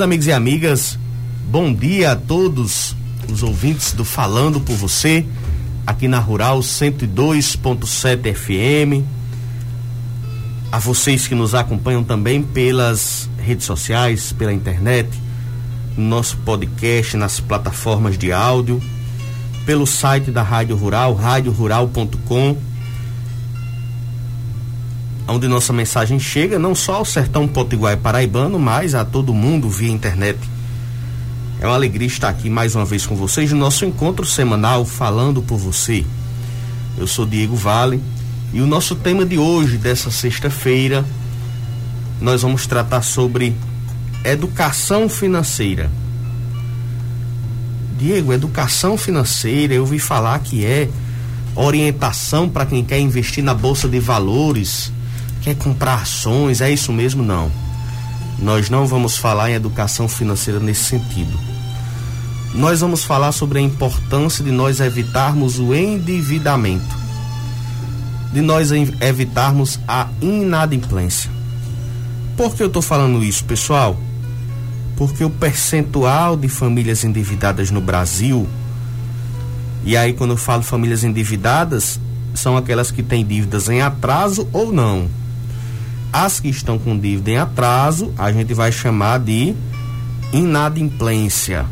Meus amigos e amigas, bom dia a todos os ouvintes do Falando por Você, aqui na Rural 102.7 FM. A vocês que nos acompanham também pelas redes sociais, pela internet, no nosso podcast, nas plataformas de áudio, pelo site da Rádio Rural, radiorural.com onde nossa mensagem chega não só ao sertão potiguar paraibano, mas a todo mundo via internet. É uma alegria estar aqui mais uma vez com vocês no nosso encontro semanal falando por você. Eu sou Diego Vale e o nosso tema de hoje, dessa sexta-feira, nós vamos tratar sobre educação financeira. Diego, educação financeira, eu ouvi falar que é orientação para quem quer investir na bolsa de valores quer comprar ações, é isso mesmo? Não. Nós não vamos falar em educação financeira nesse sentido. Nós vamos falar sobre a importância de nós evitarmos o endividamento, de nós evitarmos a inadimplência. Por que eu estou falando isso, pessoal? Porque o percentual de famílias endividadas no Brasil, e aí quando eu falo famílias endividadas, são aquelas que têm dívidas em atraso ou não as que estão com dívida em atraso, a gente vai chamar de inadimplência,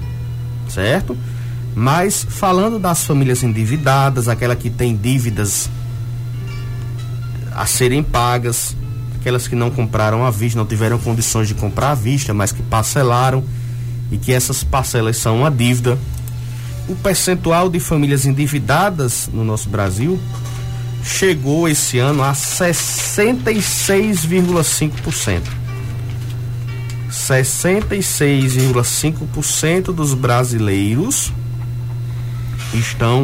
certo? Mas falando das famílias endividadas, aquela que tem dívidas a serem pagas, aquelas que não compraram à vista, não tiveram condições de comprar à vista, mas que parcelaram e que essas parcelas são uma dívida. O percentual de famílias endividadas no nosso Brasil chegou esse ano a 66,5%. 66,5% dos brasileiros estão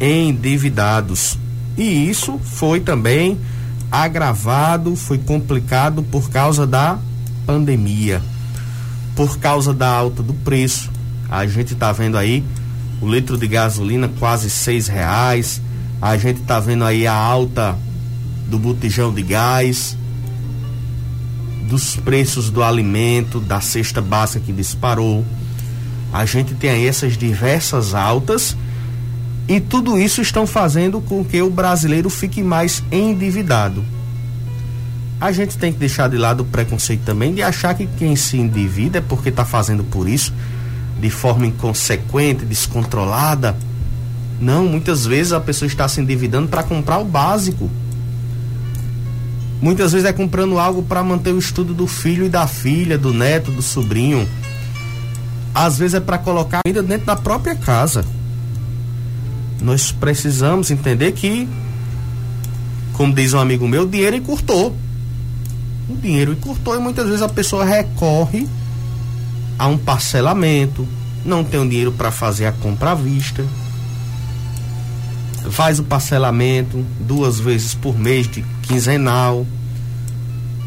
endividados. E isso foi também agravado, foi complicado por causa da pandemia, por causa da alta do preço. A gente está vendo aí o litro de gasolina quase seis reais, a gente está vendo aí a alta do botijão de gás, dos preços do alimento, da cesta básica que disparou. A gente tem aí essas diversas altas e tudo isso estão fazendo com que o brasileiro fique mais endividado. A gente tem que deixar de lado o preconceito também de achar que quem se endivida é porque está fazendo por isso de forma inconsequente, descontrolada não, muitas vezes a pessoa está se endividando para comprar o básico. Muitas vezes é comprando algo para manter o estudo do filho e da filha, do neto, do sobrinho. Às vezes é para colocar ainda dentro da própria casa. Nós precisamos entender que, como diz um amigo meu, o dinheiro encurtou. O dinheiro encurtou e muitas vezes a pessoa recorre a um parcelamento, não tem o dinheiro para fazer a compra à vista faz o parcelamento duas vezes por mês de quinzenal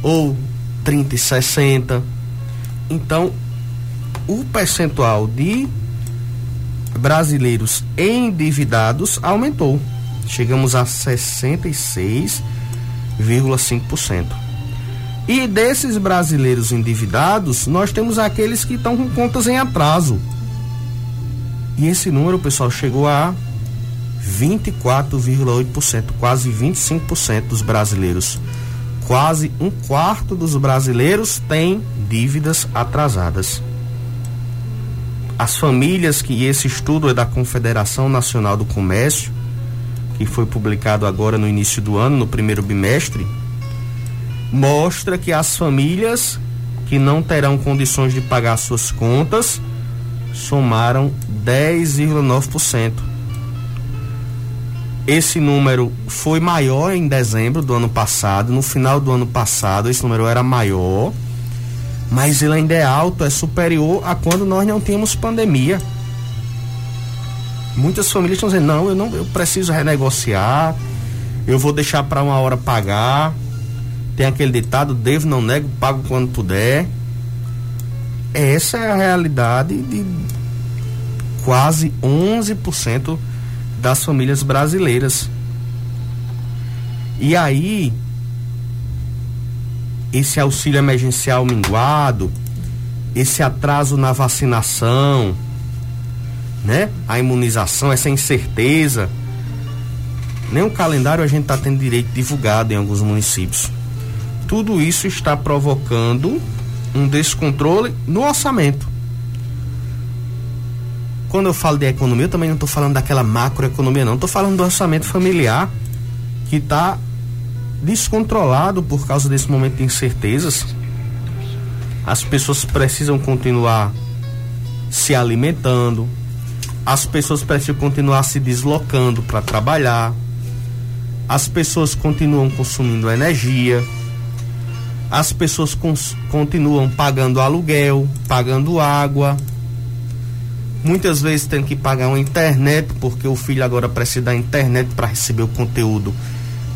ou 30 e 60. Então, o percentual de brasileiros endividados aumentou. Chegamos a 66,5%. E desses brasileiros endividados, nós temos aqueles que estão com contas em atraso. E esse número, pessoal, chegou a 24,8%, quase 25% dos brasileiros. Quase um quarto dos brasileiros tem dívidas atrasadas. As famílias que esse estudo é da Confederação Nacional do Comércio, que foi publicado agora no início do ano, no primeiro bimestre, mostra que as famílias que não terão condições de pagar suas contas somaram 10,9%. Esse número foi maior em dezembro do ano passado. No final do ano passado, esse número era maior, mas ele ainda é alto, é superior a quando nós não tínhamos pandemia. Muitas famílias estão dizendo: não, eu não, eu preciso renegociar, eu vou deixar para uma hora pagar. Tem aquele ditado: devo, não nego, pago quando puder. Essa é a realidade de quase 11% das famílias brasileiras. E aí, esse auxílio emergencial minguado, esse atraso na vacinação, né? A imunização, essa incerteza. Nem o calendário a gente está tendo direito divulgado em alguns municípios. Tudo isso está provocando um descontrole no orçamento. Quando eu falo de economia, eu também não estou falando daquela macroeconomia, não. Estou falando do orçamento familiar que está descontrolado por causa desse momento de incertezas. As pessoas precisam continuar se alimentando, as pessoas precisam continuar se deslocando para trabalhar, as pessoas continuam consumindo energia, as pessoas continuam pagando aluguel, pagando água Muitas vezes tem que pagar uma internet, porque o filho agora precisa da internet para receber o conteúdo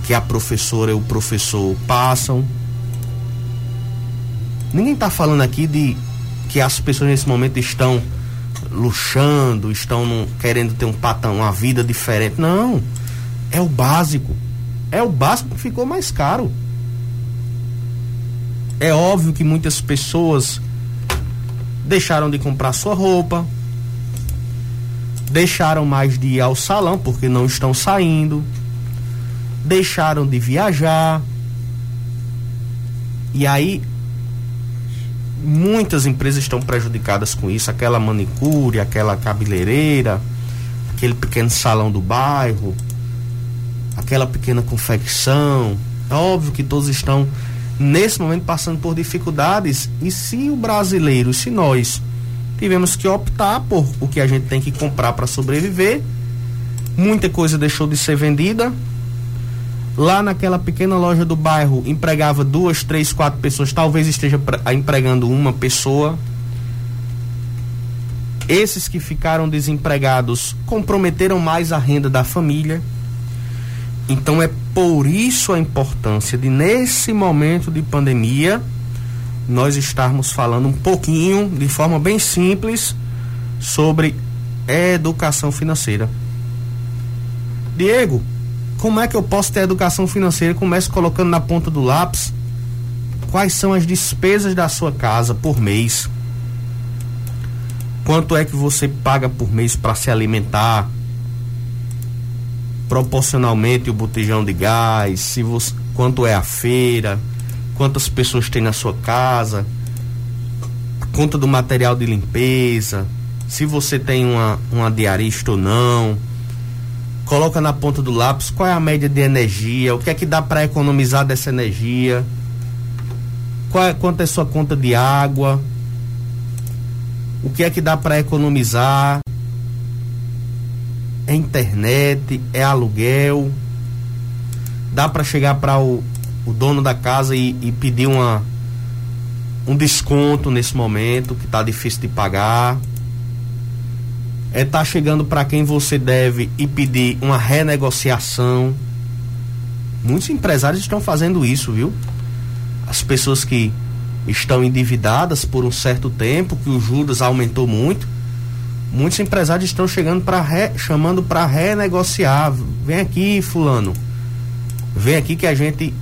que a professora e o professor passam. Ninguém está falando aqui de que as pessoas nesse momento estão luxando, estão querendo ter um patão, uma vida diferente. Não. É o básico. É o básico que ficou mais caro. É óbvio que muitas pessoas deixaram de comprar sua roupa, deixaram mais de ir ao salão porque não estão saindo, deixaram de viajar. E aí muitas empresas estão prejudicadas com isso, aquela manicure, aquela cabeleireira, aquele pequeno salão do bairro, aquela pequena confecção. É óbvio que todos estão nesse momento passando por dificuldades. E se o brasileiro, se nós tivemos que optar por o que a gente tem que comprar para sobreviver. Muita coisa deixou de ser vendida. Lá naquela pequena loja do bairro empregava duas, três, quatro pessoas, talvez esteja empregando uma pessoa. Esses que ficaram desempregados comprometeram mais a renda da família. Então é por isso a importância de, nesse momento de pandemia, nós estarmos falando um pouquinho, de forma bem simples, sobre educação financeira. Diego, como é que eu posso ter educação financeira? Comece colocando na ponta do lápis quais são as despesas da sua casa por mês. Quanto é que você paga por mês para se alimentar? Proporcionalmente o botijão de gás, se você, quanto é a feira, quantas pessoas tem na sua casa, a conta do material de limpeza, se você tem uma, uma diarista ou não. Coloca na ponta do lápis qual é a média de energia, o que é que dá para economizar dessa energia, qual é, quanto é sua conta de água, o que é que dá para economizar, é internet, é aluguel, dá para chegar para o, o dono da casa e, e pedir uma, um desconto nesse momento que está difícil de pagar. É tá chegando para quem você deve e pedir uma renegociação. Muitos empresários estão fazendo isso, viu? As pessoas que estão endividadas por um certo tempo, que os juros aumentou muito. Muitos empresários estão chegando para chamando para renegociar. Vem aqui, fulano. Vem aqui que a gente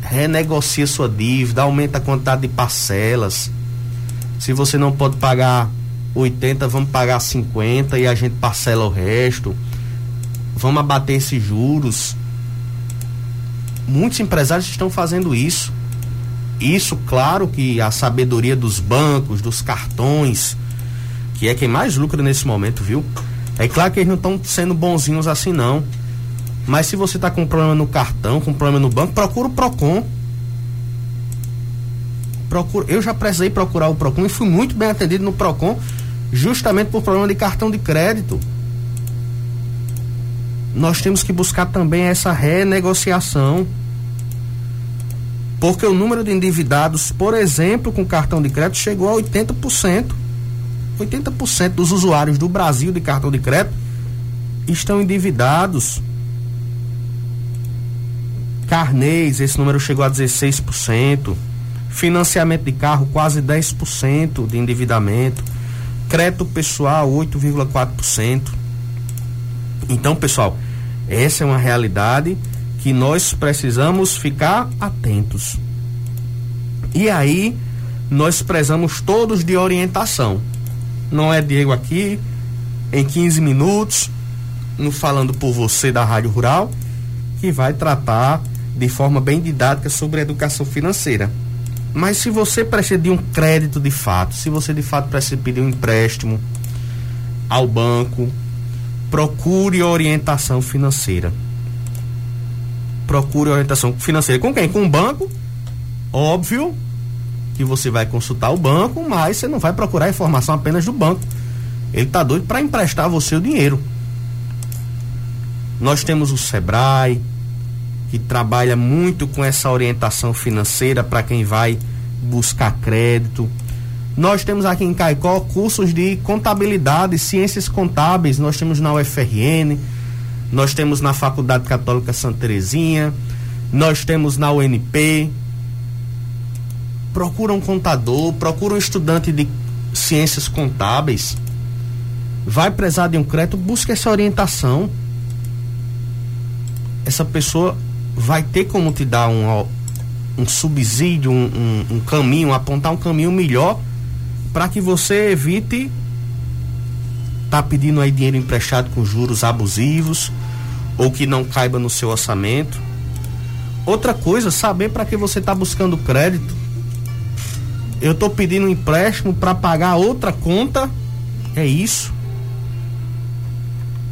renegocia sua dívida, aumenta a quantidade de parcelas. Se você não pode pagar 80, vamos pagar 50 e a gente parcela o resto. Vamos abater esses juros. Muitos empresários estão fazendo isso. Isso, claro que a sabedoria dos bancos, dos cartões, que é quem mais lucra nesse momento, viu? É claro que eles não estão sendo bonzinhos assim, não. Mas se você está com problema no cartão, com problema no banco, procura o PROCON. Procura, eu já precisei procurar o Procon e fui muito bem atendido no Procon, justamente por problema de cartão de crédito. Nós temos que buscar também essa renegociação. Porque o número de endividados, por exemplo, com cartão de crédito chegou a 80%. 80% dos usuários do Brasil de cartão de crédito estão endividados. Carnês, esse número chegou a 16%. Financiamento de carro, quase 10% de endividamento. Crédito pessoal, 8,4%. Então, pessoal, essa é uma realidade que nós precisamos ficar atentos. E aí, nós precisamos todos de orientação. Não é Diego aqui, em 15 minutos, no Falando por Você da Rádio Rural, que vai tratar de forma bem didática sobre a educação financeira. Mas se você precisa de um crédito de fato, se você de fato precisa pedir um empréstimo ao banco, procure orientação financeira. Procure orientação financeira com quem? Com o banco? Óbvio que você vai consultar o banco, mas você não vai procurar informação apenas do banco. Ele está doido para emprestar você o dinheiro. Nós temos o Sebrae, que trabalha muito com essa orientação financeira para quem vai buscar crédito. Nós temos aqui em Caicó cursos de contabilidade, ciências contábeis, nós temos na UFRN, nós temos na Faculdade Católica Santa Terezinha, nós temos na UNP. Procura um contador, procura um estudante de ciências contábeis. Vai precisar de um crédito, busca essa orientação. Essa pessoa vai ter como te dar um, um subsídio, um, um, um caminho, apontar um caminho melhor para que você evite tá pedindo aí dinheiro emprestado com juros abusivos ou que não caiba no seu orçamento. Outra coisa, saber para que você está buscando crédito. Eu estou pedindo um empréstimo para pagar outra conta. É isso?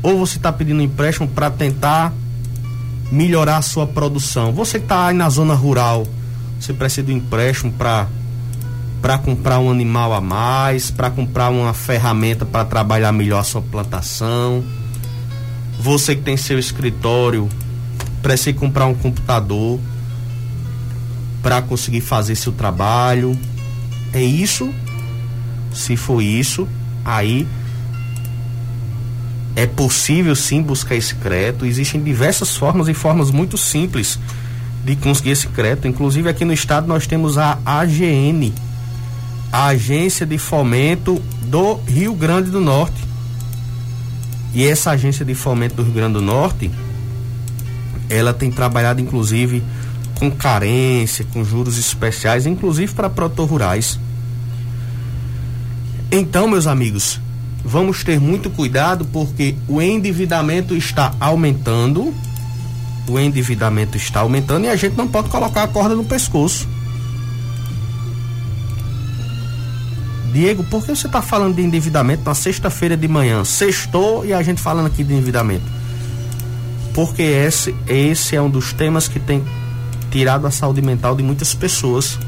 Ou você está pedindo um empréstimo para tentar melhorar a sua produção. Você que está aí na zona rural, você precisa de um empréstimo para para comprar um animal a mais, para comprar uma ferramenta para trabalhar melhor a sua plantação. Você que tem seu escritório, precisa comprar um computador para conseguir fazer seu trabalho. É isso? Se for isso, aí é possível sim buscar esse crédito. Existem diversas formas e formas muito simples de conseguir esse crédito. Inclusive aqui no estado nós temos a AGN, a Agência de Fomento do Rio Grande do Norte. E essa agência de fomento do Rio Grande do Norte, ela tem trabalhado inclusive com carência, com juros especiais, inclusive para produtores rurais. Então, meus amigos, vamos ter muito cuidado porque o endividamento está aumentando. O endividamento está aumentando e a gente não pode colocar a corda no pescoço. Diego, por que você está falando de endividamento na sexta-feira de manhã? Sextou e a gente falando aqui de endividamento. Porque esse, esse é um dos temas que tem tirado a saúde mental de muitas pessoas.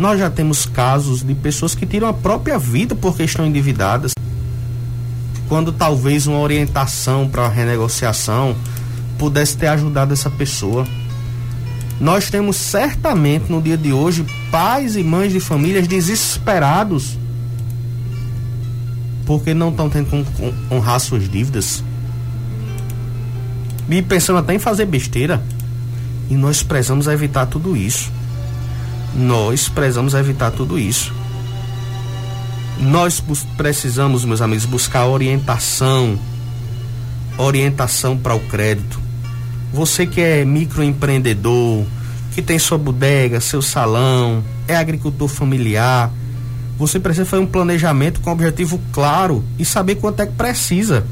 Nós já temos casos de pessoas que tiram a própria vida porque estão endividadas. Quando talvez uma orientação para renegociação pudesse ter ajudado essa pessoa. Nós temos certamente no dia de hoje pais e mães de famílias desesperados porque não estão tendo como honrar suas dívidas. E pensando até em fazer besteira. E nós precisamos evitar tudo isso. Nós precisamos evitar tudo isso. Nós precisamos, meus amigos, buscar orientação, orientação para o crédito. Você que é microempreendedor, que tem sua bodega, seu salão, é agricultor familiar, você precisa fazer um planejamento com objetivo claro e saber quanto é que precisa.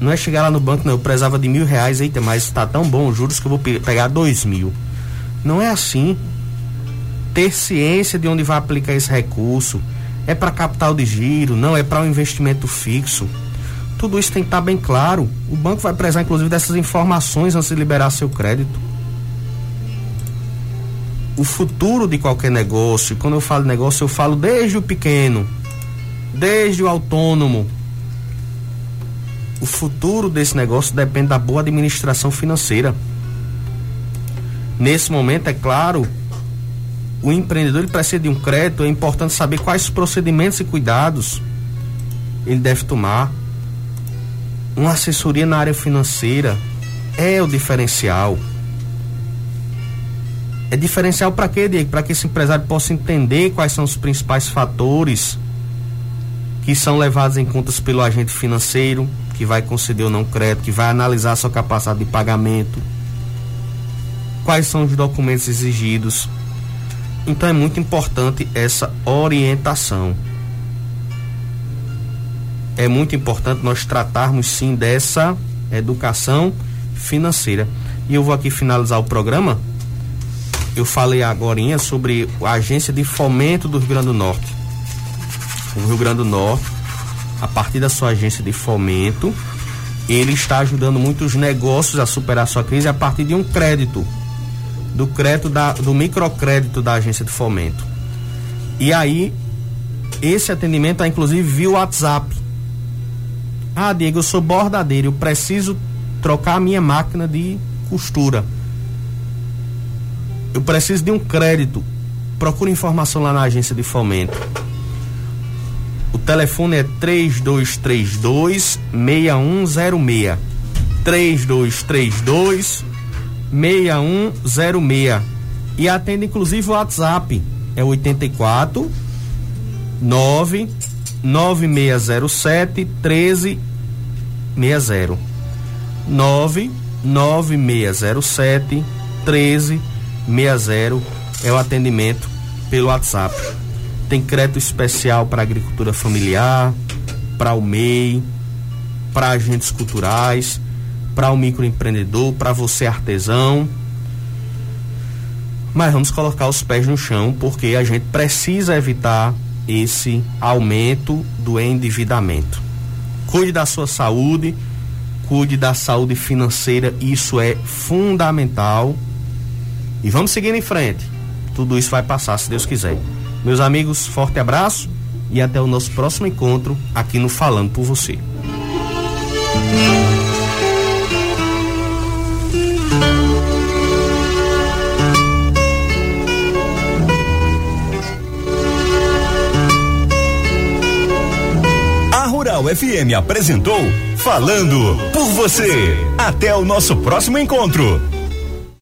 Não é chegar lá no banco, não, eu precisava de mil reais, eita, mas está tão bom os juros que eu vou pegar dois mil. Não é assim. Ter ciência de onde vai aplicar esse recurso. É para capital de giro, não é para um investimento fixo. Tudo isso tem que estar tá bem claro. O banco vai precisar, inclusive, dessas informações antes de liberar seu crédito. o futuro de qualquer negócio, quando eu falo negócio, eu falo desde o pequeno, desde o autônomo. O futuro desse negócio depende da boa administração financeira. Nesse momento, é claro, o empreendedor ele precisa de um crédito, é importante saber quais procedimentos e cuidados ele deve tomar. Uma assessoria na área financeira é o diferencial. É diferencial para quê, Diego? Para que esse empresário possa entender quais são os principais fatores que são levados em conta pelo agente financeiro, que vai conceder ou não crédito, que vai analisar a sua capacidade de pagamento, quais são os documentos exigidos. Então é muito importante essa orientação. É muito importante nós tratarmos sim dessa educação financeira. E eu vou aqui finalizar o programa. Eu falei agora sobre a agência de fomento do Rio Grande do Norte. O Rio Grande do Norte, a partir da sua agência de fomento, ele está ajudando muitos negócios a superar sua crise a partir de um crédito do crédito da, do microcrédito da agência de fomento. E aí, esse atendimento é inclusive via WhatsApp. Ah, Diego, eu sou bordadeiro, eu preciso trocar a minha máquina de costura. Eu preciso de um crédito. Procure informação lá na agência de fomento. O telefone é 3232 6106. 3232 6106 e atende inclusive o WhatsApp é 84 9 9607 1360 9 9607 1360 é o atendimento pelo WhatsApp. Tem crédito especial para agricultura familiar, para o MEI, para agentes culturais para o microempreendedor, para você artesão. Mas vamos colocar os pés no chão porque a gente precisa evitar esse aumento do endividamento. Cuide da sua saúde, cuide da saúde financeira, isso é fundamental. E vamos seguir em frente. Tudo isso vai passar, se Deus quiser. Meus amigos, forte abraço e até o nosso próximo encontro aqui no Falando por Você. FM apresentou Falando por você. Até o nosso próximo encontro.